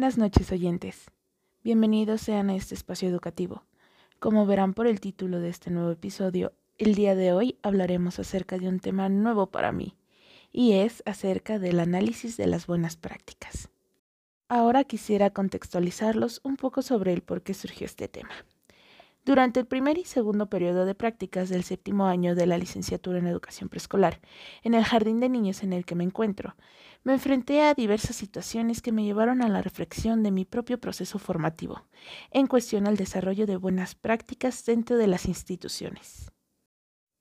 Buenas noches oyentes. Bienvenidos sean a este espacio educativo. Como verán por el título de este nuevo episodio, el día de hoy hablaremos acerca de un tema nuevo para mí, y es acerca del análisis de las buenas prácticas. Ahora quisiera contextualizarlos un poco sobre el por qué surgió este tema. Durante el primer y segundo periodo de prácticas del séptimo año de la licenciatura en educación preescolar, en el jardín de niños en el que me encuentro, me enfrenté a diversas situaciones que me llevaron a la reflexión de mi propio proceso formativo, en cuestión al desarrollo de buenas prácticas dentro de las instituciones.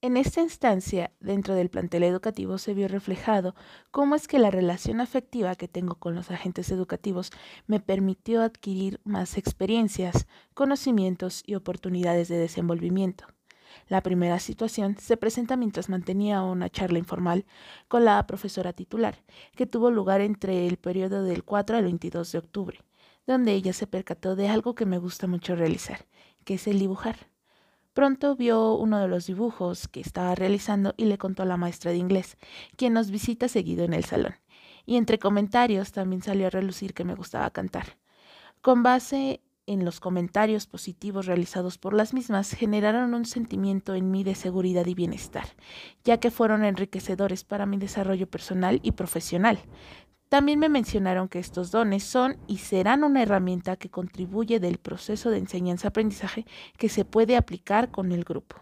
En esta instancia, dentro del plantel educativo, se vio reflejado cómo es que la relación afectiva que tengo con los agentes educativos me permitió adquirir más experiencias, conocimientos y oportunidades de desenvolvimiento. La primera situación se presenta mientras mantenía una charla informal con la profesora titular, que tuvo lugar entre el periodo del 4 al 22 de octubre, donde ella se percató de algo que me gusta mucho realizar, que es el dibujar. Pronto vio uno de los dibujos que estaba realizando y le contó a la maestra de inglés, quien nos visita seguido en el salón. Y entre comentarios también salió a relucir que me gustaba cantar. Con base en los comentarios positivos realizados por las mismas generaron un sentimiento en mí de seguridad y bienestar, ya que fueron enriquecedores para mi desarrollo personal y profesional, también me mencionaron que estos dones son y serán una herramienta que contribuye del proceso de enseñanza-aprendizaje que se puede aplicar con el grupo.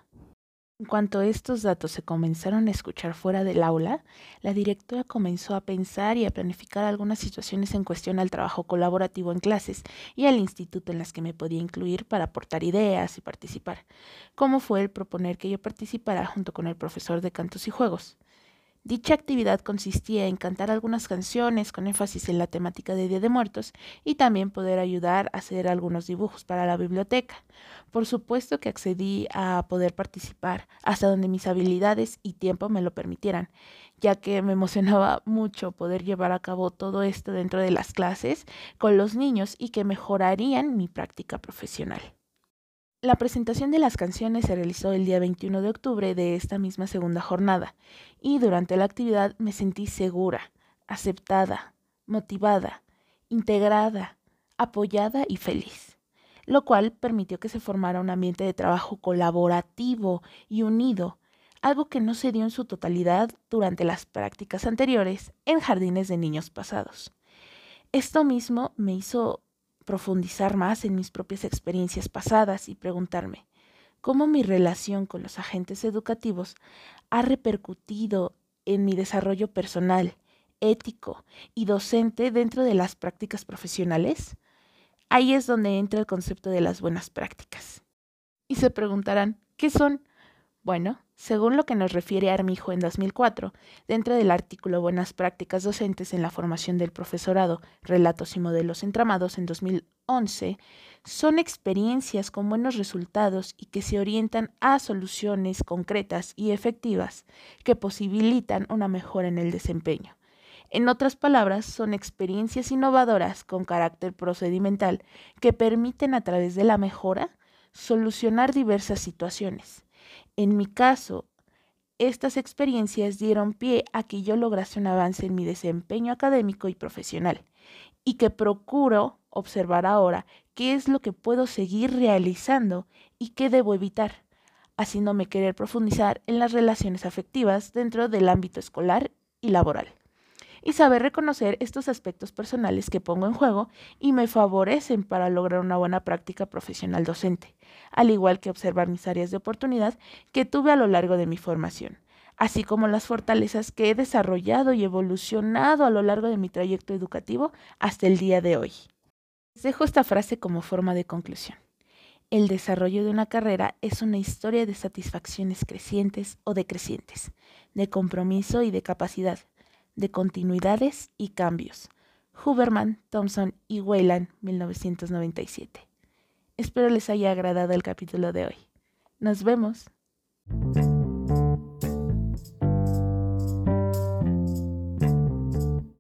En cuanto estos datos se comenzaron a escuchar fuera del aula, la directora comenzó a pensar y a planificar algunas situaciones en cuestión al trabajo colaborativo en clases y al instituto en las que me podía incluir para aportar ideas y participar, como fue el proponer que yo participara junto con el profesor de cantos y juegos. Dicha actividad consistía en cantar algunas canciones con énfasis en la temática de Día de Muertos y también poder ayudar a hacer algunos dibujos para la biblioteca. Por supuesto que accedí a poder participar hasta donde mis habilidades y tiempo me lo permitieran, ya que me emocionaba mucho poder llevar a cabo todo esto dentro de las clases con los niños y que mejorarían mi práctica profesional. La presentación de las canciones se realizó el día 21 de octubre de esta misma segunda jornada y durante la actividad me sentí segura, aceptada, motivada, integrada, apoyada y feliz, lo cual permitió que se formara un ambiente de trabajo colaborativo y unido, algo que no se dio en su totalidad durante las prácticas anteriores en jardines de niños pasados. Esto mismo me hizo profundizar más en mis propias experiencias pasadas y preguntarme cómo mi relación con los agentes educativos ha repercutido en mi desarrollo personal, ético y docente dentro de las prácticas profesionales. Ahí es donde entra el concepto de las buenas prácticas. Y se preguntarán, ¿qué son? Bueno, según lo que nos refiere Armijo en 2004, dentro del artículo Buenas prácticas docentes en la formación del profesorado, relatos y modelos entramados en 2011, son experiencias con buenos resultados y que se orientan a soluciones concretas y efectivas que posibilitan una mejora en el desempeño. En otras palabras, son experiencias innovadoras con carácter procedimental que permiten a través de la mejora solucionar diversas situaciones en mi caso, estas experiencias dieron pie a que yo lograse un avance en mi desempeño académico y profesional y que procuro observar ahora qué es lo que puedo seguir realizando y qué debo evitar, haciéndome querer profundizar en las relaciones afectivas dentro del ámbito escolar y laboral y saber reconocer estos aspectos personales que pongo en juego y me favorecen para lograr una buena práctica profesional docente, al igual que observar mis áreas de oportunidad que tuve a lo largo de mi formación, así como las fortalezas que he desarrollado y evolucionado a lo largo de mi trayecto educativo hasta el día de hoy. Les dejo esta frase como forma de conclusión. El desarrollo de una carrera es una historia de satisfacciones crecientes o decrecientes, de compromiso y de capacidad, de continuidades y cambios. Huberman, Thompson y Weyland, 1997. Espero les haya agradado el capítulo de hoy. Nos vemos.